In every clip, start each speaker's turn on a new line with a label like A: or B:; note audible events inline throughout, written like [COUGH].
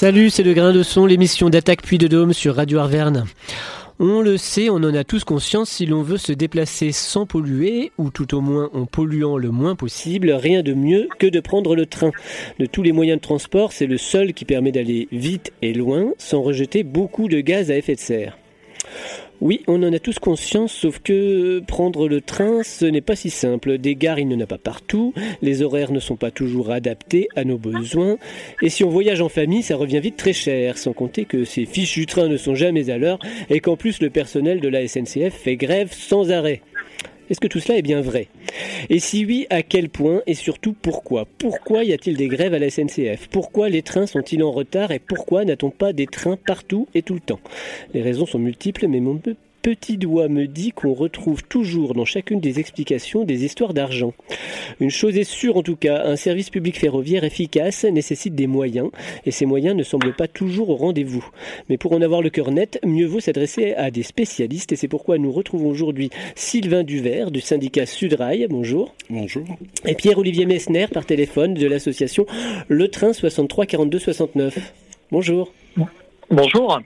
A: Salut, c'est le grain de son, l'émission d'attaque puis de dôme sur Radio Arverne. On le sait, on en a tous conscience, si l'on veut se déplacer sans polluer, ou tout au moins en polluant le moins possible, rien de mieux que de prendre le train. De tous les moyens de transport, c'est le seul qui permet d'aller vite et loin sans rejeter beaucoup de gaz à effet de serre. Oui, on en a tous conscience, sauf que prendre le train, ce n'est pas si simple. Des gares, il n'y en a pas partout, les horaires ne sont pas toujours adaptés à nos besoins, et si on voyage en famille, ça revient vite très cher, sans compter que ces fichus trains ne sont jamais à l'heure, et qu'en plus le personnel de la SNCF fait grève sans arrêt. Est-ce que tout cela est bien vrai? Et si oui, à quel point? Et surtout pourquoi? Pourquoi y a-t-il des grèves à la SNCF Pourquoi les trains sont-ils en retard? Et pourquoi n'a-t-on pas des trains partout et tout le temps? Les raisons sont multiples, mais mon petit doigt me dit qu'on retrouve toujours dans chacune des explications des histoires d'argent. Une chose est sûre en tout cas, un service public ferroviaire efficace nécessite des moyens, et ces moyens ne semblent pas toujours au rendez-vous. Mais pour en avoir le cœur net, mieux vaut s'adresser à des spécialistes, et c'est pourquoi nous retrouvons aujourd'hui Sylvain Duvert du syndicat Sudrail, bonjour.
B: Bonjour.
A: Et Pierre-Olivier Messner par téléphone de l'association Le Train 63 42 69. Bonjour.
C: Bonjour.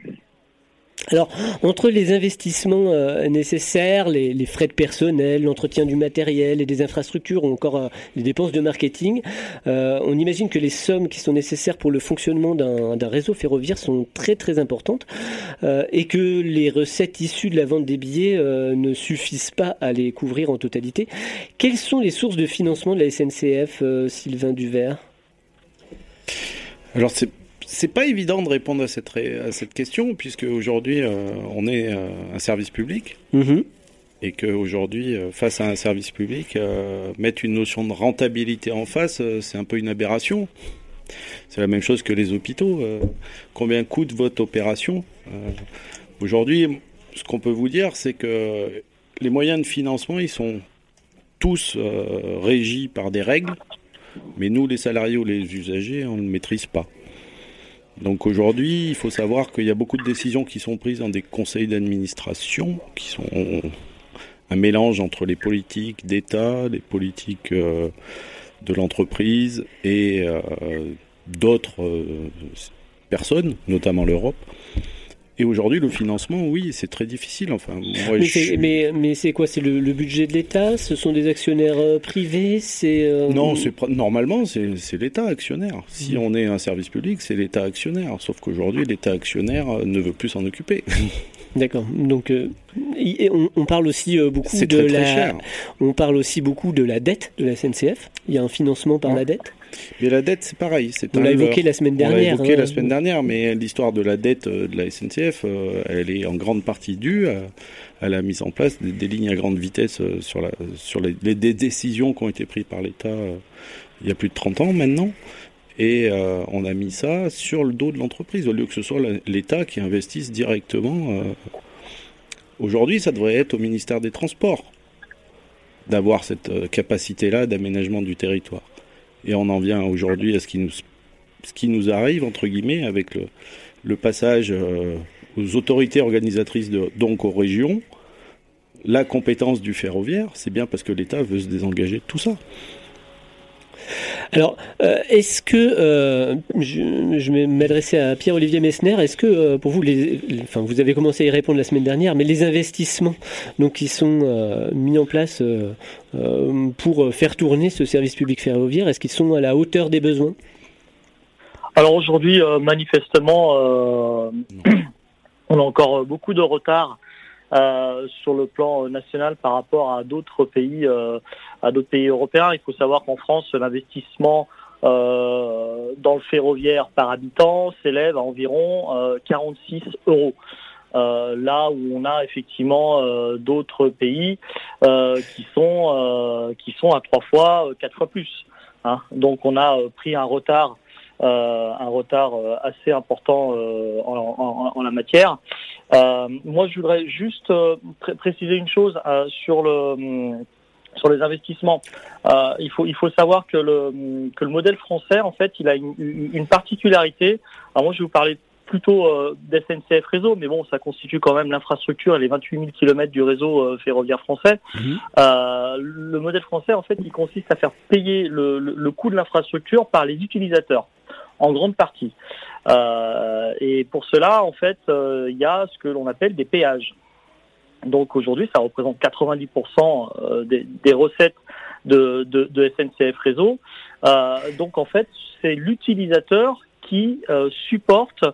A: Alors, entre les investissements euh, nécessaires, les, frais de personnel, l'entretien du matériel et des infrastructures ou encore euh, les dépenses de marketing, euh, on imagine que les sommes qui sont nécessaires pour le fonctionnement d'un réseau ferroviaire sont très très importantes et que les recettes issues de la vente des billets ne suffisent pas à les couvrir en totalité. Quelles sont les sources de financement de la SNCF, Sylvain Duvert?
B: Alors, c'est c'est pas évident de répondre à cette, à cette question, puisque aujourd'hui, euh, on est euh, un service public. Mm-hmm. Et qu'aujourd'hui, euh, face à un service public, mettre une notion de rentabilité en face, c'est un peu une aberration. C'est la même chose que les hôpitaux. combien coûte votre opération Aujourd'hui, ce qu'on peut vous dire, c'est que les moyens de financement, ils sont tous régis par des règles, mais nous, les salariés ou les usagers, on ne le maîtrise pas. Donc aujourd'hui, il faut savoir qu'il y a beaucoup de décisions qui sont prises dans des conseils d'administration, qui sont un mélange entre les politiques d'État, les politiques euh, de l'entreprise et euh, d'autres euh, personnes, notamment l'Europe. Et aujourd'hui, le financement, oui, c'est très difficile. Enfin,
A: mais, mais, c'est quoi C'est le, budget de l'État? Ce sont des actionnaires euh, privés C'est
B: euh, non, c'est normalement c'est l'État actionnaire. Si mmh. on est un service public, c'est l'État actionnaire. Sauf qu'aujourd'hui, l'État actionnaire euh, ne veut plus s'en occuper. [LAUGHS]
A: D'accord. Donc, on, parle aussi beaucoup de la. On parle aussi beaucoup de la dette de la SNCF. Il y a un financement par la dette?
B: Mais la dette, c'est pareil.
A: On l'a évoqué la semaine dernière. On l'a
B: évoqué la hein. semaine dernière, mais l'histoire de la dette euh, de la SNCF, euh, elle est en grande partie due à, la mise en place des, lignes à grande vitesse euh, sur, la, sur les, des décisions qui ont été prises par l'État il y a plus de 30 ans maintenant. Et on a mis ça sur le dos de l'entreprise, au lieu que ce soit l'État qui investisse directement. Aujourd'hui, ça devrait être au ministère des Transports d'avoir cette capacité-là d'aménagement du territoire. Et on en vient aujourd'hui à ce qui nous, arrive, entre guillemets, avec le, le passage euh, aux autorités organisatrices, de, donc aux régions. La compétence du ferroviaire, c'est bien parce que l'État veut se désengager de tout ça.
A: Alors, euh, est-ce que, euh, je, vais m'adresser à Pierre-Olivier Messner, est-ce que euh, pour vous, les, enfin, vous avez commencé à y répondre la semaine dernière, mais les investissements donc, qui sont mis en place pour faire tourner ce service public ferroviaire, est-ce qu'ils sont à la hauteur des besoins?
C: Alors aujourd'hui, manifestement, [CLEARS THROAT] on a encore beaucoup de retard euh, sur le plan national par rapport à d'autres pays, euh, à d'autres pays européens. Il faut savoir qu'en France, l'investissement euh, dans le ferroviaire par habitant s'élève à environ 46 euros. là où on a effectivement d'autres pays qui sont qui sont à trois fois, quatre fois plus. Hein. Donc on a pris un retard euh, un retard euh, assez important euh, en, la matière. moi, je voudrais juste préciser une chose sur le sur les investissements. il faut il faut savoir que le que le modèle français en fait il a une, une particularité. Alors moi je vais vous parler plutôt euh, d'SNCF réseau, mais bon, ça constitue quand même l'infrastructure et les 28 000 km du réseau euh, ferroviaire français. Mhm. Euh, le modèle français, en fait, il consiste à faire payer le, le, coût de l'infrastructure par les utilisateurs. En grande partie. et pour cela, en fait, il y a ce que l'on appelle des péages. Donc aujourd'hui, ça représente 90% des, des, recettes de SNCF Réseau. donc en fait, c'est l'utilisateur qui euh, supporte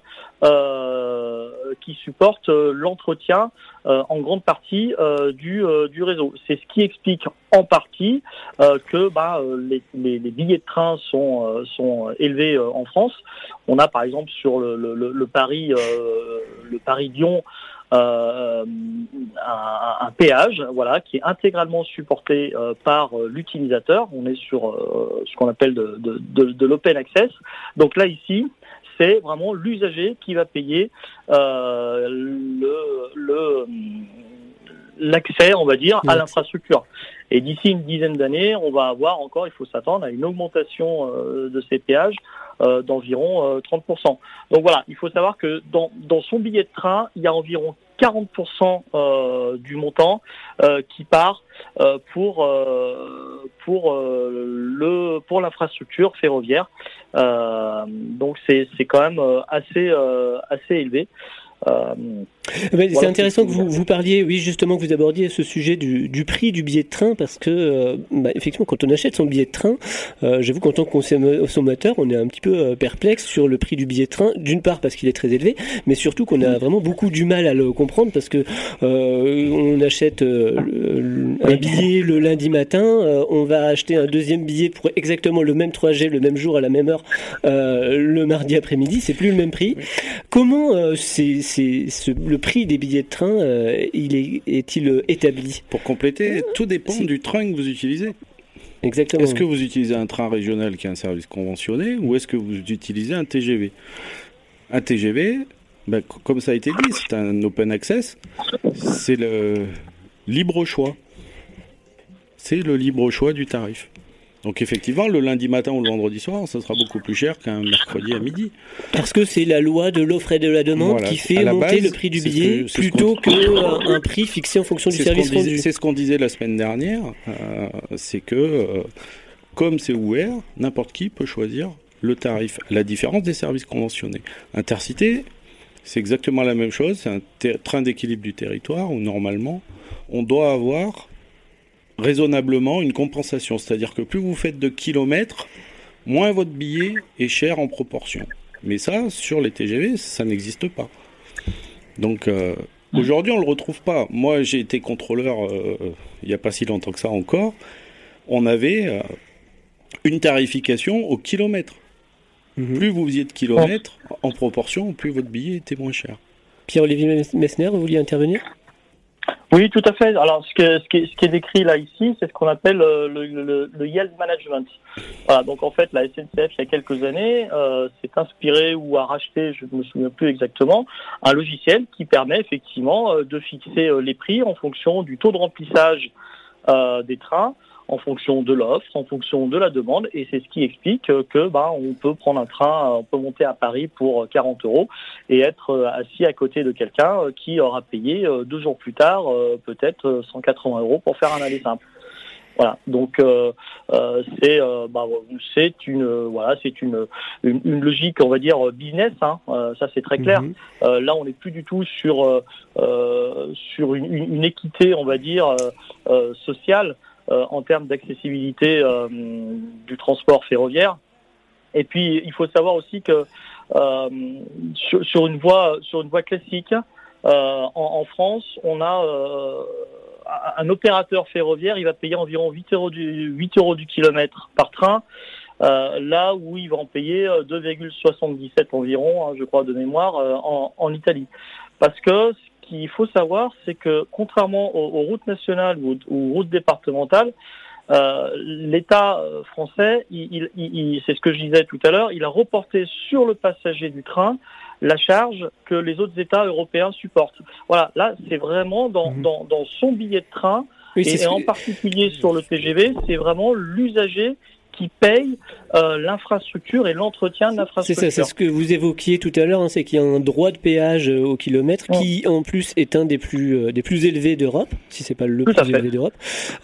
C: euh, qui supporte euh, l'entretien en grande partie du, du réseau. C'est ce qui explique en partie que bah, les, les, billets de train sont, sont élevés en France. On a par exemple sur le, le, le Paris le Paris Lyon euh, un, un, péage, voilà, qui est intégralement supporté euh, par euh, l'utilisateur. On est sur ce qu'on appelle de, de, de, de l'open access. Donc là ici, c'est vraiment l'usager qui va payer le, le l'accès, on va dire, à l'infrastructure. Et d'ici une dizaine d'années, on va avoir encore, il faut s'attendre à une augmentation de ces péages euh, d'environ 30%. Euh, Donc voilà, il faut savoir que dans, dans son billet de train, il y a environ 40% euh, du montant euh, qui part euh, pour pour le pour l'infrastructure ferroviaire. donc c'est c'est quand même assez assez élevé.
A: Euh, c'est intéressant que vous, vous parliez, oui, justement, que vous abordiez ce sujet du, du prix du billet de train, parce que, euh, bah, effectivement, quand on achète son billet de train, euh, j'avoue qu'en tant que consommateur, on est un petit peu euh, perplexe sur le prix du billet de train, d'une part parce qu'il est très élevé, mais surtout qu'on a vraiment beaucoup du mal à le comprendre, parce que on achète un billet le lundi matin, on va acheter un deuxième billet pour exactement le même 3G, le même jour, à la même heure, le mardi après-midi, c'est plus le même prix. Comment c'est c'est le prix des billets de train, euh, il est, est-il établi
B: Pour compléter, tout dépend du train que vous utilisez.
A: Exactement.
B: Est-ce que vous utilisez un train régional qui est un service conventionné ou est-ce que vous utilisez un TGV Un TGV, ben, comme ça a été dit, c'est un open access, c'est le libre choix. C'est le libre choix du tarif. Donc effectivement, le lundi matin ou le vendredi soir, ça sera beaucoup plus cher qu'un mercredi à midi.
A: Parce que c'est la loi de l'offre et de la demande qui fait monter le prix du billet plutôt qu'un prix fixé en fonction du service rendu.
B: C'est ce qu'on disait la semaine dernière, euh, c'est que euh, comme c'est ouvert, n'importe qui peut choisir le tarif. La différence des services conventionnés. Intercité, c'est exactement la même chose, c'est un train d'équilibre du territoire où normalement on doit avoir raisonnablement une compensation. C'est-à-dire que plus vous faites de kilomètres, moins votre billet est cher en proportion. Mais ça, sur les TGV, ça n'existe pas. Donc euh, aujourd'hui, on ne le retrouve pas. Moi, j'ai été contrôleur euh, il n'y a pas si longtemps que ça encore. On avait euh, une tarification au kilomètre. Mhm. Plus vous faisiez de kilomètres, en proportion, plus votre billet était moins cher.
A: Pierre-Olivier Messner, vous vouliez intervenir?
C: Oui, tout à fait. Alors, ce, que, ce, qui, est, décrit là ici, c'est ce qu'on appelle euh, le, yield management. Donc en fait, la SNCF, il y a quelques années, euh, s'est inspiré ou a racheté, je ne me souviens plus exactement, un logiciel qui permet effectivement euh, de fixer les prix en fonction du taux de remplissage des trains en fonction de l'offre, en fonction de la demande, et c'est ce qui explique que bah, on peut prendre un train, on peut monter à Paris pour 40 euros et être euh, assis à côté de quelqu'un euh, qui aura payé euh, deux jours plus tard peut-être 180 euros pour faire un aller simple. Voilà, donc euh, c'est bah, c'est une voilà c'est une, une, logique on va dire business, hein, ça c'est très clair. Mhm. là on n'est plus du tout sur sur une, une, équité on va dire sociale. Euh, en termes d'accessibilité euh, du transport ferroviaire. Et puis, il faut savoir aussi que euh, sur, une voie sur une voie classique, en, France, on a un opérateur ferroviaire, il va payer environ 8 euros du 8 euros du kilomètre par train. là où il va en payer 2,77 environ, hein, je crois de mémoire, en, en, Italie. Parce que qu'il faut savoir, c'est que contrairement aux, routes nationales ou aux, routes départementales, euh, l'État euh, français, il, c'est ce que je disais tout à l'heure, il a reporté sur le passager du train la charge que les autres États européens supportent. Voilà, là, c'est vraiment dans, mhm. dans, dans, son billet de train, et, en particulier sur le TGV, c'est vraiment l'usager qui paye euh, l'infrastructure et l'entretien de l'infrastructure.
A: C'est ça, c'est ce que vous évoquiez tout à l'heure, hein, c'est qu'il y a un droit de péage euh, au kilomètre qui en plus est un des plus euh, des plus élevés d'Europe, si c'est pas le plus élevé d'Europe,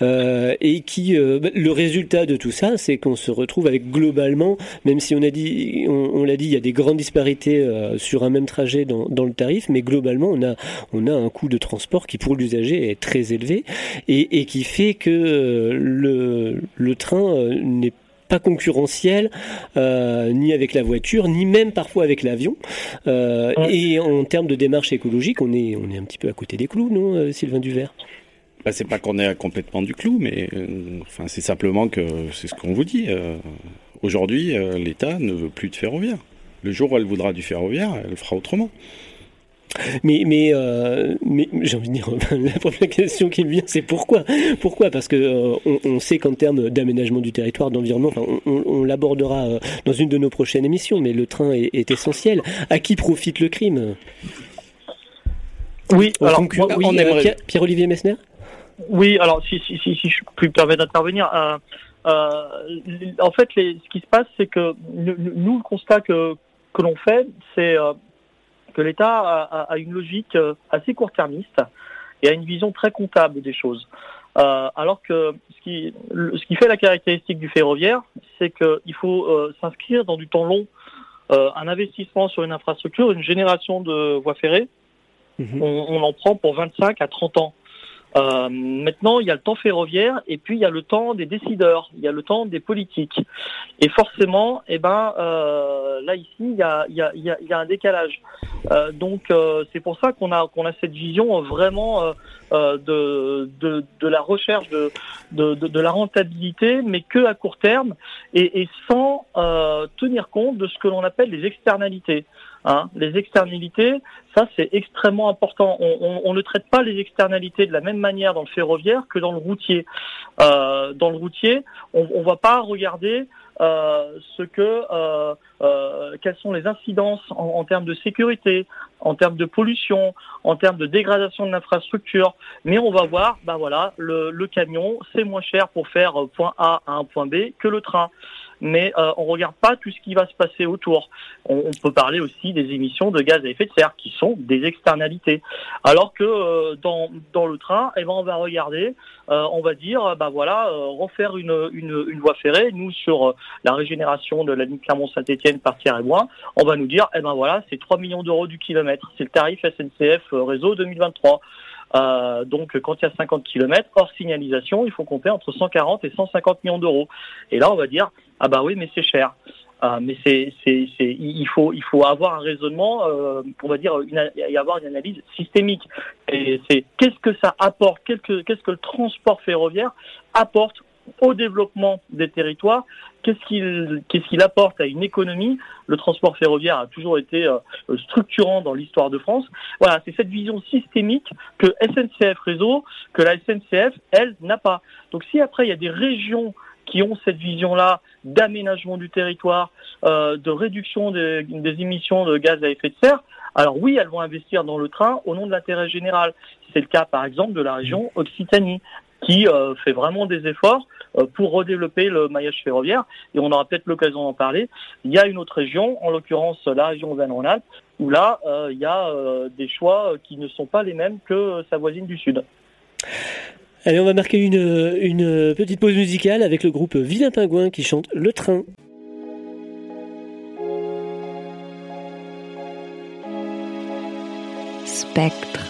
A: et qui bah, le résultat de tout ça, c'est qu'on se retrouve avec globalement, même si on a dit, on, l'a dit, il y a des grandes disparités sur un même trajet dans, dans le tarif, mais globalement on a on a un coût de transport qui pour l'usager est très élevé et, et qui fait que le le train n'est pas concurrentiel euh, ni avec la voiture, ni même parfois avec l'avion. Euh, et en termes de démarche écologique, on est, on est un petit peu à côté des clous, non, euh, Sylvain Duvert?
B: Bah, c'est pas qu'on est complètement du clou, mais enfin c'est simplement que c'est ce qu'on vous dit. Aujourd'hui, l'État ne veut plus de ferroviaire. Le jour où elle voudra du ferroviaire, elle fera autrement.
A: Mais, mais, euh, mais j'ai envie de dire, [LAUGHS] la première question qui me vient, c'est pourquoi? Pourquoi? Parce que euh, on, sait qu'en termes d'aménagement du territoire, d'environnement, enfin, on, l'abordera euh, dans une de nos prochaines émissions, mais le train est, essentiel. À qui profite le crime?
C: Oui, alors,
A: on aimerait... Pierre-Olivier Messner?
C: Oui, alors si, si, si, si je puis me permettre d'intervenir. en fait, les, ce qui se passe, c'est que nous, le constat que, que l'on fait, c'est que l'État a, une logique euh, assez court-termiste et a une vision très comptable des choses. Euh, alors que ce qui, ce qui fait la caractéristique du ferroviaire, c'est qu'il faut euh, s'inscrire dans du temps long. un investissement sur une infrastructure, une génération de voies ferrées, mhm. on, on, en prend pour 25 à 30 ans. Euh, maintenant, il y a le temps ferroviaire et puis il y a le temps des décideurs, il y a le temps des politiques. Et forcément, eh ben, euh, là ici, il y a, un décalage. Euh, donc c'est pour ça qu'on a cette vision vraiment de, la recherche de, la rentabilité, mais que à court terme et sans tenir compte de ce que l'on appelle les externalités. Hein. Les externalités, ça c'est extrêmement important. On, ne traite pas les externalités de la même manière dans le ferroviaire que dans le routier. Euh, dans le routier, on ne va pas regarder euh, ce que, euh, quelles sont les incidences en, termes de sécurité, en termes de pollution, en termes de dégradation de l'infrastructure. Mais on va voir, ben voilà, le camion, c'est moins cher pour faire point A à un point B que le train mais euh, on regarde pas tout ce qui va se passer autour. On, peut parler aussi des émissions de gaz à effet de serre qui sont des externalités. Alors que euh, dans, dans le train, eh ben, on va regarder, euh, on va dire, bah voilà, refaire une, une, une, voie ferrée. Nous sur la régénération de la ligne Clermont-Saint-Étienne par Thierry Bois, on va nous dire, eh ben voilà, c'est 3 millions d'euros du kilomètre. C'est le tarif SNCF réseau 2023. Euh, donc quand il y a 50 km hors signalisation, il faut compter entre 140 et 150 millions d'euros. Et là, on va dire ah bah oui, mais c'est cher. Euh, mais c'est, il faut, il faut avoir un raisonnement, euh, on va dire, y avoir une analyse systémique. Et c'est qu'est-ce que ça apporte, qu'est-ce que, qu'est-ce que le transport ferroviaire apporte au développement des territoires, qu'est-ce qu'il apporte à une économie? Le transport ferroviaire a toujours été euh, structurant dans l'histoire de France. Voilà, c'est cette vision systémique que SNCF Réseau, que la SNCF, elle, n'a pas. Donc si après il y a des régions qui ont cette vision-là d'aménagement du territoire, euh, de réduction des, émissions de gaz à effet de serre, alors oui, elles vont investir dans le train au nom de l'intérêt général. C'est le cas, par exemple, de la région Occitanie qui euh, fait vraiment des efforts euh, pour redévelopper le maillage ferroviaire. Et on aura peut-être l'occasion d'en parler. Il y a une autre région, en l'occurrence la région Auvergne-Rhône-Alpes, où là, euh, il y a des choix qui ne sont pas les mêmes que sa voisine du Sud.
A: Allez, on va marquer une, une petite pause musicale avec le groupe Vilain Pingouin qui chante Le Train.
D: Spectre.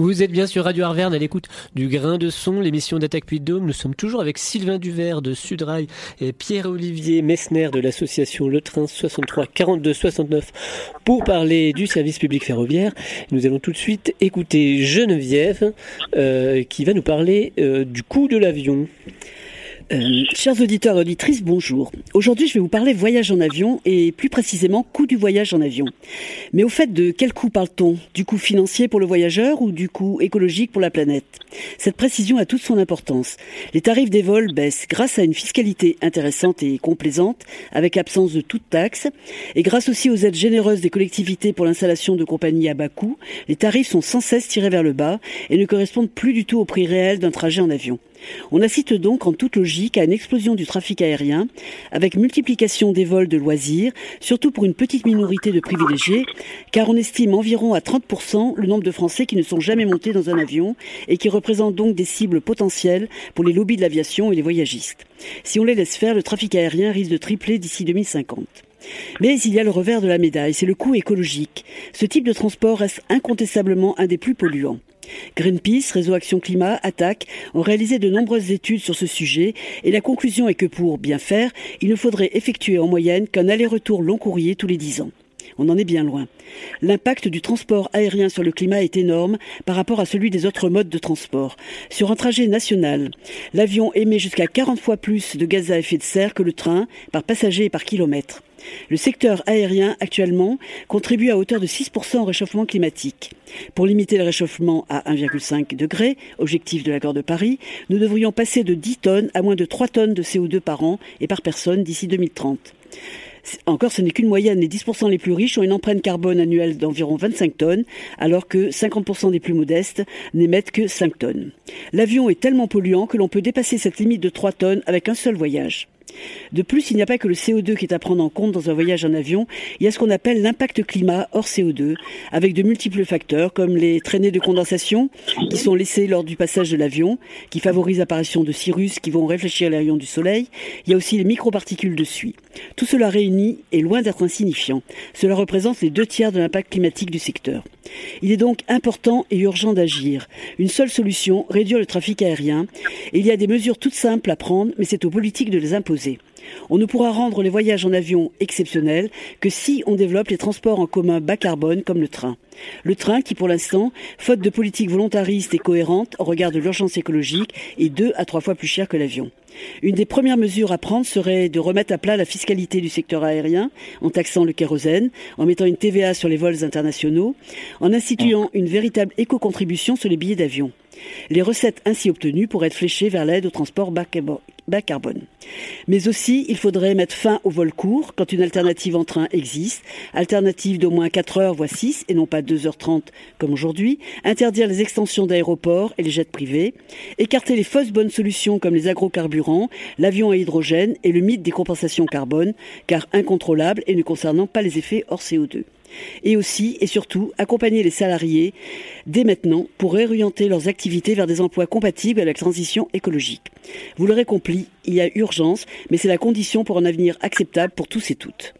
A: Vous êtes bien sur Radio Arverne à l'écoute du Grain de Son, l'émission d'Attaque Puy de Dôme. Nous sommes toujours avec Sylvain Duvert de Sudrail et Pierre-Olivier Messner de l'association Le Train 63 42 69 pour parler du service public ferroviaire. Nous allons tout de suite écouter Geneviève euh, qui va nous parler euh, du coût de l'avion.
D: Euh, chers auditeurs et auditrices, bonjour. Aujourd'hui, je vais vous parler voyage en avion et plus précisément coût du voyage en avion. Mais au fait, de quel coût parle-t-on? Du coût financier pour le voyageur ou du coût écologique pour la planète? Cette précision a toute son importance. Les tarifs des vols baissent grâce à une fiscalité intéressante et complaisante, avec absence de toute taxe, et grâce aussi aux aides généreuses des collectivités pour l'installation de compagnies à bas coût, les tarifs sont sans cesse tirés vers le bas et ne correspondent plus du tout au prix réel d'un trajet en avion. On assiste donc en toute logique à une explosion du trafic aérien, avec multiplication des vols de loisirs, surtout pour une petite minorité de privilégiés, car on estime environ à 30% le nombre de Français qui ne sont jamais montés dans un avion et qui représentent donc des cibles potentielles pour les lobbies de l'aviation et les voyagistes. Si on les laisse faire, le trafic aérien risque de tripler d'ici 2050. Mais il y a le revers de la médaille, c'est le coût écologique. Ce type de transport reste incontestablement un des plus polluants. Greenpeace, Réseau Action Climat, Attaque ont réalisé de nombreuses études sur ce sujet et la conclusion est que pour bien faire, il ne faudrait effectuer en moyenne qu'un aller-retour long courrier tous les dix ans. On en est bien loin. L'impact du transport aérien sur le climat est énorme par rapport à celui des autres modes de transport. Sur un trajet national, l'avion émet jusqu'à 40 fois plus de gaz à effet de serre que le train par passager et par kilomètre. Le secteur aérien, actuellement, contribue à hauteur de 6% au réchauffement climatique. Pour limiter le réchauffement à 1,5 degré, objectif de l'accord de Paris, nous devrions passer de 10 tonnes à moins de 3 tonnes de CO2 par an et par personne d'ici 2030. Encore, ce n'est qu'une moyenne. Les 10% les plus riches ont une empreinte carbone annuelle d'environ 25 tonnes, alors que 50% des plus modestes n'émettent que 5 tonnes. L'avion est tellement polluant que l'on peut dépasser cette limite de 3 tonnes avec un seul voyage. De plus, il n'y a pas que le CO2 qui est à prendre en compte dans un voyage en avion, il y a ce qu'on appelle l'impact climat hors CO2, avec de multiples facteurs comme les traînées de condensation qui sont laissées lors du passage de l'avion, qui favorisent l'apparition de cirrus qui vont réfléchir les rayons du soleil. Il y a aussi les microparticules de suie. Tout cela réuni est loin d'être insignifiant. Cela représente les deux tiers de l'impact climatique du secteur. Il est donc important et urgent d'agir. Une seule solution, réduire le trafic aérien. Il y a des mesures toutes simples à prendre, mais c'est aux politiques de les imposer. posée. On ne pourra rendre les voyages en avion exceptionnels que si on développe les transports en commun bas carbone comme le train. Le train qui, pour l'instant, faute de politique volontariste et cohérente au regard de l'urgence écologique, est deux à trois fois plus cher que l'avion. Une des premières mesures à prendre serait de remettre à plat la fiscalité du secteur aérien en taxant le kérosène, en mettant une TVA sur les vols internationaux, en instituant une véritable éco-contribution sur les billets d'avion. Les recettes ainsi obtenues pourraient être fléchées vers l'aide au transport bas carbone. Mais aussi, il faudrait mettre fin au vol court quand une alternative en train existe, alternative d'au moins 4 heures, voire 6, et non pas 2h30 comme aujourd'hui, interdire les extensions d'aéroports et les jets privés, écarter les fausses bonnes solutions comme les agrocarburants, l'avion à hydrogène et le mythe des compensations carbone, car incontrôlables et ne concernant pas les effets hors CO2 et aussi et surtout accompagner les salariés dès maintenant pour réorienter leurs activités vers des emplois compatibles avec la transition écologique. Vous l'aurez compris, il y a urgence, mais c'est la condition pour un avenir acceptable pour tous et toutes.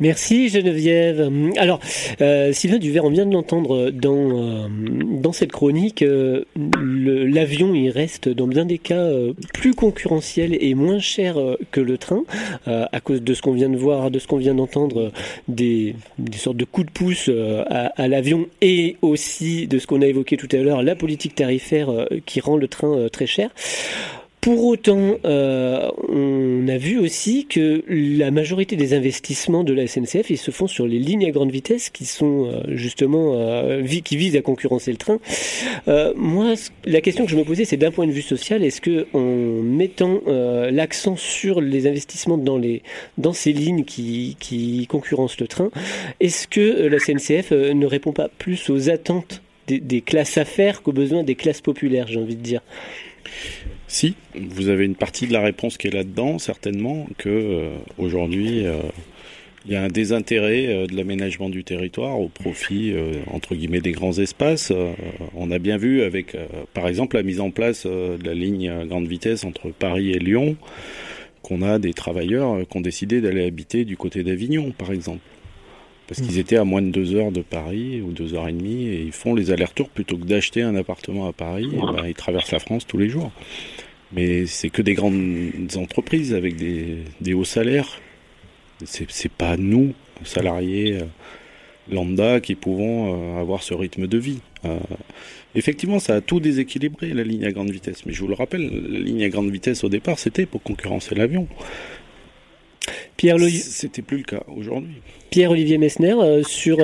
A: Merci Geneviève. Alors, euh, Sylvain Duvert, on vient de l'entendre dans, euh, dans cette chronique, euh, l'avion il reste dans bien des cas euh, plus concurrentiel et moins cher que le train, à cause de ce qu'on vient de voir, de ce qu'on vient d'entendre, des, sortes de coups de pouce à l'avion et aussi de ce qu'on a évoqué tout à l'heure, la politique tarifaire qui rend le train très cher. Pour autant, euh, on a vu aussi que la majorité des investissements de la SNCF, ils se font sur les lignes à grande vitesse qui sont euh, justement euh, qui visent à concurrencer le train. moi, la question que je me posais, c'est d'un point de vue social, est-ce que en mettant l'accent sur les investissements dans les dans ces lignes qui, qui concurrencent le train, est-ce que la SNCF ne répond pas plus aux attentes des, des classes affaires qu'aux besoins des classes populaires, j'ai envie de dire?
B: Si, vous avez une partie de la réponse qui est là-dedans, certainement, que euh, aujourd'hui, euh, il y a un désintérêt euh, de l'aménagement du territoire au profit, entre guillemets, des grands espaces. on a bien vu avec, par exemple, la mise en place de la ligne à grande vitesse entre Paris et Lyon, qu'on a des travailleurs qui ont décidé d'aller habiter du côté d'Avignon, par exemple. Parce qu'ils étaient à moins de deux heures de Paris ou deux heures et demie et ils font les allers-retours plutôt que d'acheter un appartement à Paris. Ben, ils traversent la France tous les jours. Mais c'est que des grandes entreprises avec des, hauts salaires. C'est pas nous, salariés, euh, lambda qui pouvons avoir ce rythme de vie. effectivement, ça a tout déséquilibré la ligne à grande vitesse. Mais je vous le rappelle, la ligne à grande vitesse au départ, c'était pour concurrencer l'avion. Pierre C'était plus le cas aujourd'hui.
A: Pierre-Olivier Messner, sur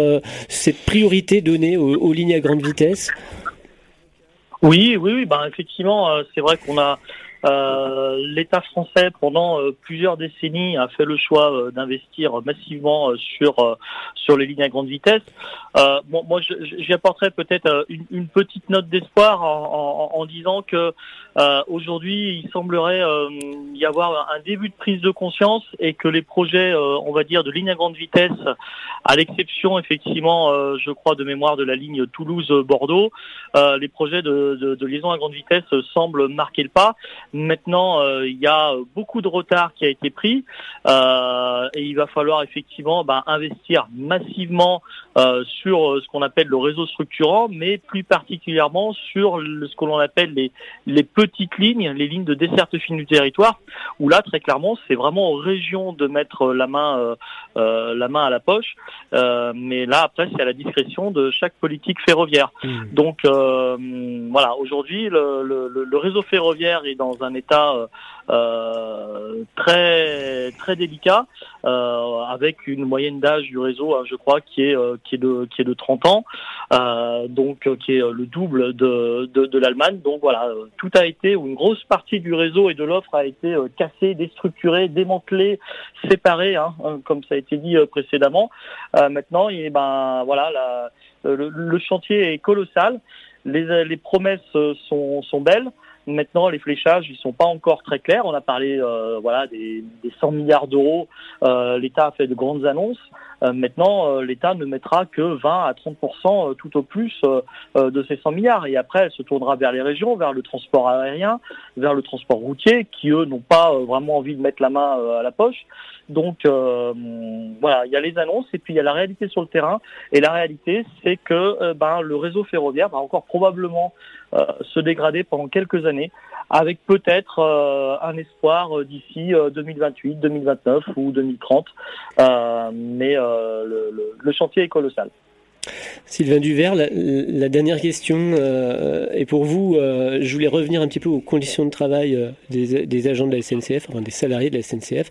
A: cette priorité donnée aux, lignes à grande vitesse
C: Oui, oui, oui. Ben, effectivement, c'est vrai qu'on a euh, L'État français, pendant euh, plusieurs décennies, a fait le choix euh, d'investir massivement sur sur les lignes à grande vitesse. bon, moi, j'y apporterais peut-être une, une, petite note d'espoir en, en, en, disant que aujourd'hui, il semblerait y avoir un début de prise de conscience et que les projets, on va dire, de lignes à grande vitesse, à l'exception effectivement, je crois de mémoire de la ligne Toulouse-Bordeaux, les projets de, de, de liaison à grande vitesse semblent marquer le pas. Maintenant, euh, il y a beaucoup de retard qui a été pris euh, et il va falloir effectivement bah, investir massivement euh, sur ce qu'on appelle le réseau structurant, mais plus particulièrement sur ce que l'on appelle les, les petites lignes, les lignes de desserte fine du territoire, où là, très clairement, c'est vraiment aux régions de mettre la main, la main à la poche. mais là, après, c'est à la discrétion de chaque politique ferroviaire. Mmh. Donc, voilà, aujourd'hui, le, le, le réseau ferroviaire est dans un état euh, euh, très très délicat, euh, avec une moyenne d'âge du réseau, hein, je crois, qui est qui est de qui est de 30 ans, donc qui est le double de de, l'Allemagne. Donc voilà, tout a été une grosse partie du réseau et de l'offre a été cassée, déstructurée, démantelée, séparée, hein, hein, comme ça a été dit précédemment. maintenant, et ben voilà, le, chantier est colossal. Les, les promesses sont, sont belles. Maintenant, les fléchages, ils sont pas encore très clairs. On a parlé, euh, voilà, des, des, 100 milliards d'euros. Euh, L'État a fait de grandes annonces. Euh, maintenant, l'État ne mettra que 20 à 30% euh, tout au plus de ces 100 milliards. Et après, elle se tournera vers les régions, vers le transport aérien, vers le transport routier, qui eux n'ont pas vraiment envie de mettre la main à la poche. Donc voilà, il y a les annonces et puis il y a la réalité sur le terrain. Et la réalité, c'est que ben, le réseau ferroviaire va encore probablement se dégrader pendant quelques années avec peut-être euh, un espoir euh, d'ici 2028, euh, 2029 ou 2030. mais le, chantier est colossal.
A: Sylvain Duvert, la, dernière question euh, est pour vous. Euh, je voulais revenir un petit peu aux conditions de travail euh, des, agents de la SNCF, enfin des salariés de la SNCF.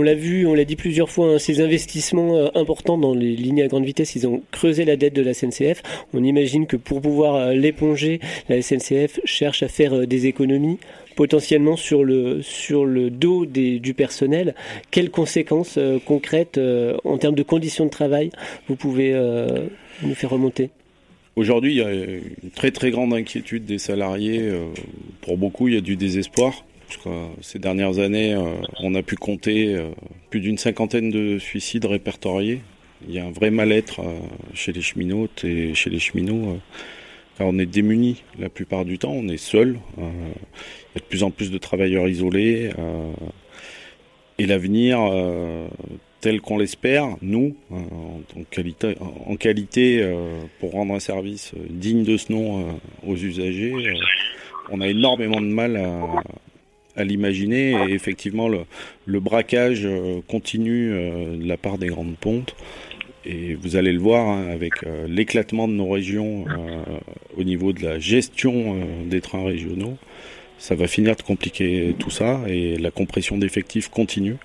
A: On, l'a vu, on l'a dit plusieurs fois, hein, ces investissements importants dans les lignes à grande vitesse, ils ont creusé la dette de la SNCF. On imagine que pour pouvoir l'éponger, la SNCF cherche à faire des économies potentiellement sur le, sur le dos du personnel. Quelles conséquences euh, concrètes euh, en termes de conditions de travail vous pouvez euh, nous faire remonter?
B: Aujourd'hui, il y a une très très grande inquiétude des salariés. Pour beaucoup, il y a du désespoir. Ces dernières années, on a pu compter plus d'une cinquantaine de suicides répertoriés. Il y a un vrai mal-être chez les cheminotes et chez les cheminots on est démunis la plupart du temps, on est seul. Euh, il y a de plus en plus de travailleurs isolés. Euh, et l'avenir, euh, tel qu'on l'espère, nous, en, qualité, en qualité pour rendre un service digne de ce nom aux usagers, on a énormément de mal à, l'imaginer. Et effectivement, le, le braquage continue de la part des grandes pontes. Et vous allez le voir hein, avec euh, l'éclatement de nos régions euh, au niveau de la gestion euh, des trains régionaux. Ça va finir de compliquer tout ça et la compression d'effectifs continue.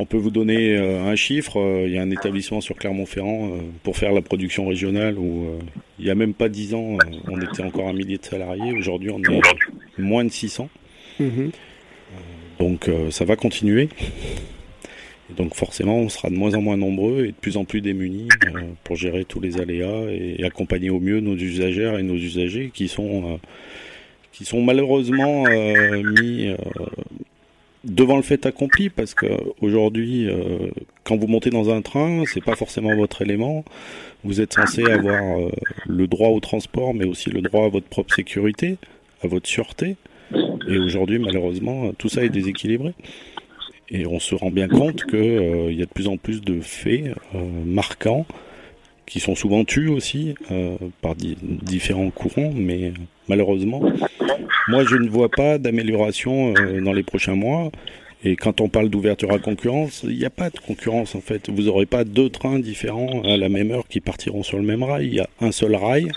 B: On peut vous donner un chiffre. Il y a un établissement sur Clermont-Ferrand pour faire la production régionale où il n'y a même pas dix ans, on était encore un millier de salariés. Aujourd'hui, on est moins de 600. Mmh donc ça va continuer donc forcément, on sera de moins en moins nombreux et de plus en plus démunis euh, pour gérer tous les aléas et, accompagner au mieux nos usagères et nos usagers qui sont, euh, qui sont malheureusement euh, mis devant le fait accompli parce que aujourd'hui, quand vous montez dans un train, c'est pas forcément votre élément. Vous êtes censé avoir le droit au transport, mais aussi le droit à votre propre sécurité, à votre sûreté. Et aujourd'hui, malheureusement, tout ça est déséquilibré. Et on se rend bien compte qu'il euh, y a de plus en plus de faits euh, marquants qui sont souvent tus aussi euh, par différents courants, mais malheureusement, moi je ne vois pas d'amélioration dans les prochains mois. Et quand on parle d'ouverture à concurrence, il n'y a pas de concurrence en fait. Vous n'aurez pas deux trains différents à la même heure qui partiront sur le même rail. Il y a un seul rail.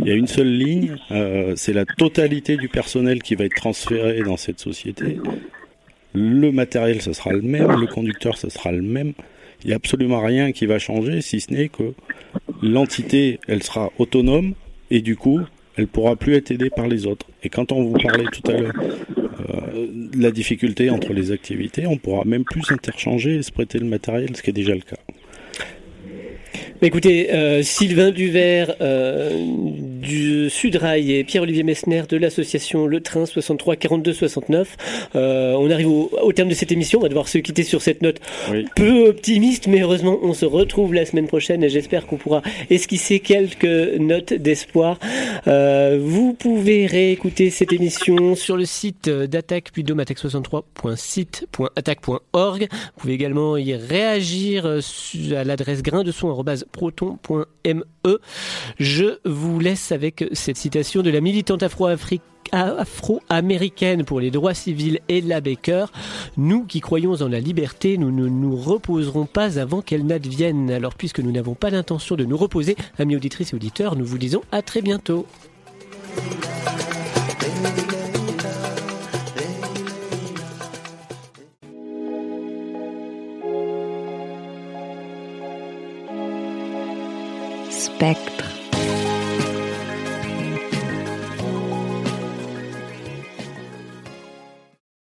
B: Il y a une seule ligne, euh, c'est la totalité du personnel qui va être transféré dans cette société. Le matériel, ce sera le même, le conducteur, ce sera le même. Il n'y a absolument rien qui va changer, si ce n'est que l'entité, elle sera autonome et du coup, elle pourra plus être aidée par les autres. Et quand on vous parlait tout à l'heure euh, de la difficulté entre les activités, on pourra même plus interchanger et se prêter le matériel, ce qui est déjà le cas.
A: Écoutez, euh, Sylvain Duvert euh, du Sudrail et Pierre-Olivier Messner de l'association Le Train 63 42 69. on arrive au, terme de cette émission. On va devoir se quitter sur cette note peu optimiste, mais heureusement, on se retrouve la semaine prochaine et j'espère qu'on pourra esquisser quelques notes d'espoir. Euh, vous pouvez réécouter cette émission sur le site d'attaque puis 63siteattackeorg Vous pouvez également y réagir à l'adresse grain de son proton.me. Je vous laisse avec cette citation de la militante afro-américaine pour les droits civils Ella Baker. Nous qui croyons en la liberté, nous ne nous reposerons pas avant qu'elle n'advienne. Alors puisque nous n'avons pas l'intention de nous reposer, amis auditrices et auditeurs, nous vous disons à très bientôt.
E: Spectre.